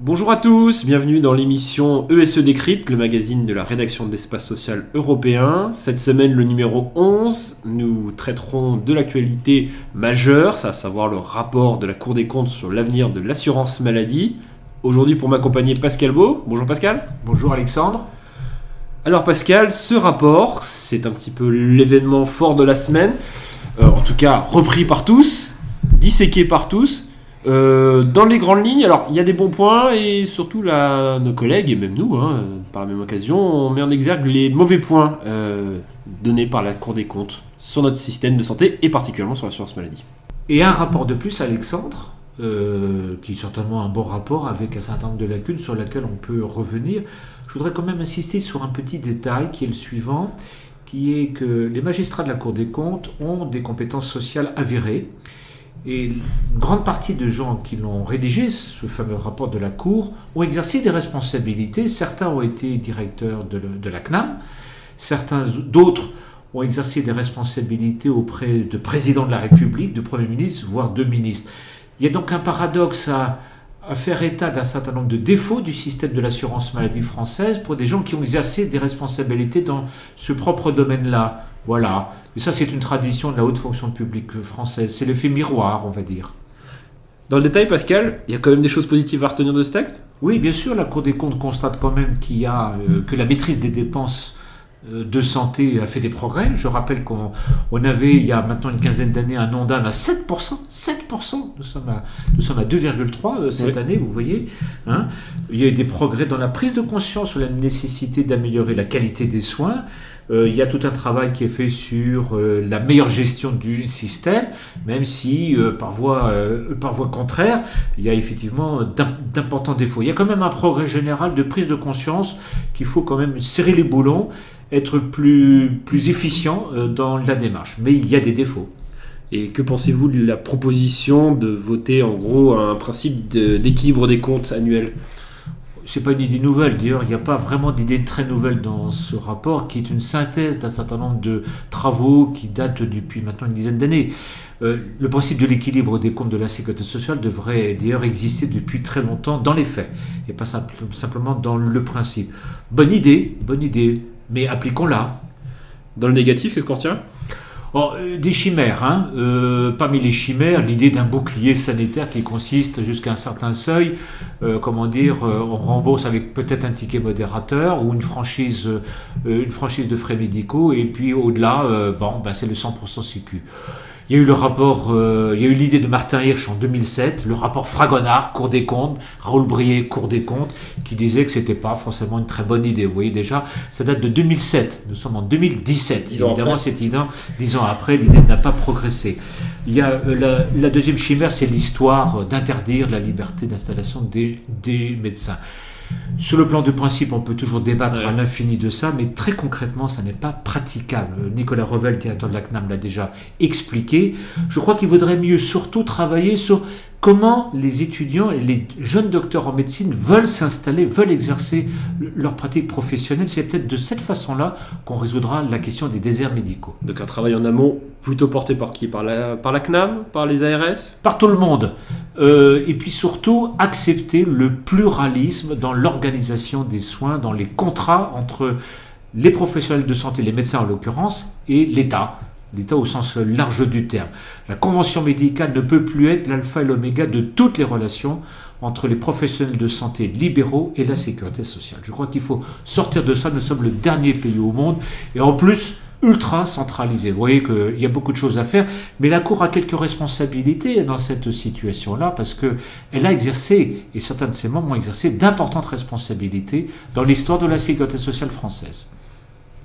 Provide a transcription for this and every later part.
Bonjour à tous, bienvenue dans l'émission ESE Décrypte, le magazine de la rédaction d'Espace Social Européen. Cette semaine, le numéro 11, nous traiterons de l'actualité majeure, à savoir le rapport de la Cour des comptes sur l'avenir de l'assurance maladie. Aujourd'hui, pour m'accompagner, Pascal Beau. Bonjour Pascal. Bonjour Alexandre. Alors Pascal, ce rapport, c'est un petit peu l'événement fort de la semaine, euh, en tout cas repris par tous, disséqué par tous. Euh, dans les grandes lignes, alors il y a des bons points et surtout là, nos collègues et même nous, hein, par la même occasion, on met en exergue les mauvais points euh, donnés par la Cour des comptes sur notre système de santé et particulièrement sur l'assurance maladie. Et un rapport de plus, Alexandre, euh, qui est certainement un bon rapport avec un certain nombre de lacunes sur lesquelles on peut revenir. Je voudrais quand même insister sur un petit détail qui est le suivant, qui est que les magistrats de la Cour des comptes ont des compétences sociales avérées. Et une grande partie de gens qui l'ont rédigé, ce fameux rapport de la Cour, ont exercé des responsabilités. Certains ont été directeurs de, la CNAM, certains d'autres ont exercé des responsabilités auprès de président de la République, de Premier ministre, voire de ministres. Il y a donc un paradoxe à, à faire état d'un certain nombre de défauts du système de l'assurance maladie française pour des gens qui ont exercé des responsabilités dans ce propre domaine-là. Voilà. Et ça, c'est une tradition de la haute fonction publique française. C'est l'effet miroir, on va dire. Dans le détail, Pascal, il y a quand même des choses positives à retenir de ce texte? Oui, bien sûr, la Cour des comptes constate quand même qu'il y a euh, que la maîtrise des dépenses de santé a fait des progrès. Je rappelle qu'on on avait, il y a maintenant une quinzaine d'années, un ONDAM à 7%. 7%. Nous sommes à, nous sommes à 2,3% euh, cette Oui. année, vous voyez. Hein. il y a eu des progrès dans la prise de conscience sur la nécessité d'améliorer la qualité des soins. Euh, il y a tout un travail qui est fait sur euh, la meilleure gestion du système, même si euh, par, voie, par voie contraire, il y a effectivement d'im- d'importants défauts. Il y a quand même un progrès général de prise de conscience qu'il faut quand même serrer les boulons, être plus, plus efficient dans la démarche. Mais il y a des défauts. Et que pensez-vous de la proposition de voter en gros un principe d'équilibre des comptes annuels? C'est pas une idée nouvelle. D'ailleurs, il n'y a pas vraiment d'idée très nouvelle dans ce rapport, qui est une synthèse d'un certain nombre de travaux qui datent depuis maintenant une dizaine d'années. Euh, le principe de l'équilibre des comptes de la sécurité sociale devrait d'ailleurs exister depuis très longtemps dans les faits, et pas simple- simplement dans le principe. Bonne idée, bonne idée, mais appliquons-la. Dans le négatif, qu'est-ce qu'on Euh, des chimères. Hein. Euh, parmi les chimères, l'idée d'un bouclier sanitaire qui consiste jusqu'à un certain seuil, euh, comment dire, on rembourse avec peut-être un ticket modérateur ou une franchise, de frais médicaux, et puis au-delà, bon, ben, c'est le 100% sécu. Il y a eu le rapport, euh, il y a eu l'idée de Martin Hirsch en 2007, le rapport Fragonard, Cour des comptes, Raoul Brier, Cour des comptes, qui disait que c'était pas forcément une très bonne idée. Vous voyez déjà, ça date de 2007. Nous sommes en 2017. Dix ans Évidemment, cette idée, dix ans après, l'idée n'a pas progressé. Il y a euh, la, la deuxième chimère, c'est l'histoire d'interdire la liberté d'installation des, des médecins. Sur le plan de principe, on peut toujours débattre Ouais. à l'infini de ça, mais très concrètement, ça n'est pas praticable. Nicolas Revel, directeur de la CNAM, l'a déjà expliqué. Je crois qu'il vaudrait mieux surtout travailler sur comment les étudiants et les jeunes docteurs en médecine veulent s'installer, veulent exercer leur pratique professionnelle. C'est peut-être de cette façon-là qu'on résoudra la question des déserts médicaux. Donc un travail en amont plutôt porté par qui? Par la, par la CNAM? Par les ARS par tout le monde. Euh, et puis surtout, accepter le pluralisme dans l'organisation des soins, dans les contrats entre les professionnels de santé, les médecins en l'occurrence, et l'État. L'État au sens large du terme. La convention médicale ne peut plus être l'alpha et l'oméga de toutes les relations entre les professionnels de santé libéraux et la sécurité sociale. Je crois qu'il faut sortir de ça. Nous sommes le dernier pays au monde. Et en plus, ultra centralisé. Vous voyez qu'il y a beaucoup de choses à faire, mais la Cour a quelques responsabilités dans cette situation-là parce qu'elle a exercé, et certains de ses membres ont exercé, d'importantes responsabilités dans l'histoire de la sécurité sociale française.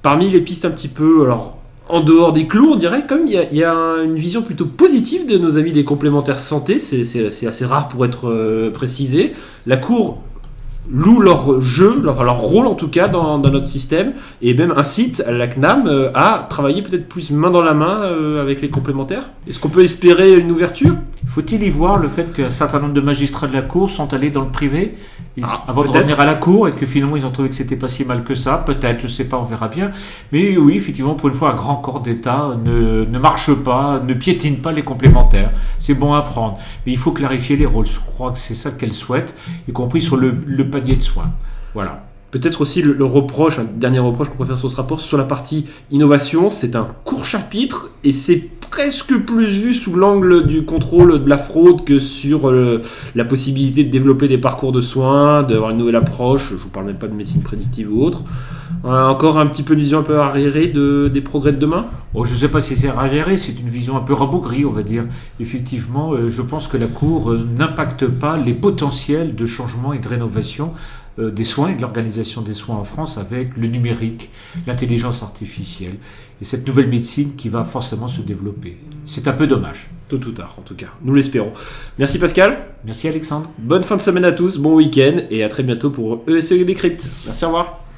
Parmi les pistes un petit peu, alors en dehors des clous, on dirait comme il y a, une vision plutôt positive de nos avis des complémentaires santé, c'est- assez rare pour être euh, précisé. La Cour loue leur jeu, leur, rôle en tout cas dans, dans notre système, et même incite la CNAM euh, à travailler peut-être plus main dans la main euh, avec les complémentaires. Est-ce qu'on peut espérer une ouverture? Faut-il y voir le fait qu'un certain nombre de magistrats de la Cour sont allés dans le privé? Ils- Ah, avant de revenir à la Cour et que finalement ils ont trouvé que c'était pas si mal que ça? Peut-être, je sais pas, on verra bien. Mais oui, effectivement, pour une fois, un grand corps d'État ne, ne marche pas, ne piétine pas les complémentaires. C'est bon à prendre. Mais il faut clarifier les rôles. Je crois que c'est ça qu'elle souhaite, y compris sur le, le panier de soins. Voilà. Peut-être aussi le, reproche, un dernier reproche qu'on peut faire sur ce rapport, sur la partie innovation, c'est un court chapitre et c'est presque plus vu sous l'angle du contrôle de la fraude que sur euh, la possibilité de développer des parcours de soins, d'avoir une nouvelle approche, je vous parle même pas de médecine prédictive ou autre. Euh, encore un petit peu une vision un peu arriérée de, des progrès de demain? Bon, je ne sais pas si c'est arriéré, c'est une vision un peu rabougrie, on va dire. Effectivement, euh, je pense que la Cour n'impacte pas les potentiels de changement et de rénovation des soins et de l'organisation des soins en France avec le numérique, l'intelligence artificielle et cette nouvelle médecine qui va forcément se développer. C'est un peu dommage. Tôt ou tard, en tout cas. Nous l'espérons. Merci Pascal. Merci Alexandre. Bonne fin de semaine à tous, bon week-end et à très bientôt pour ESE Décrypte. Merci, au revoir.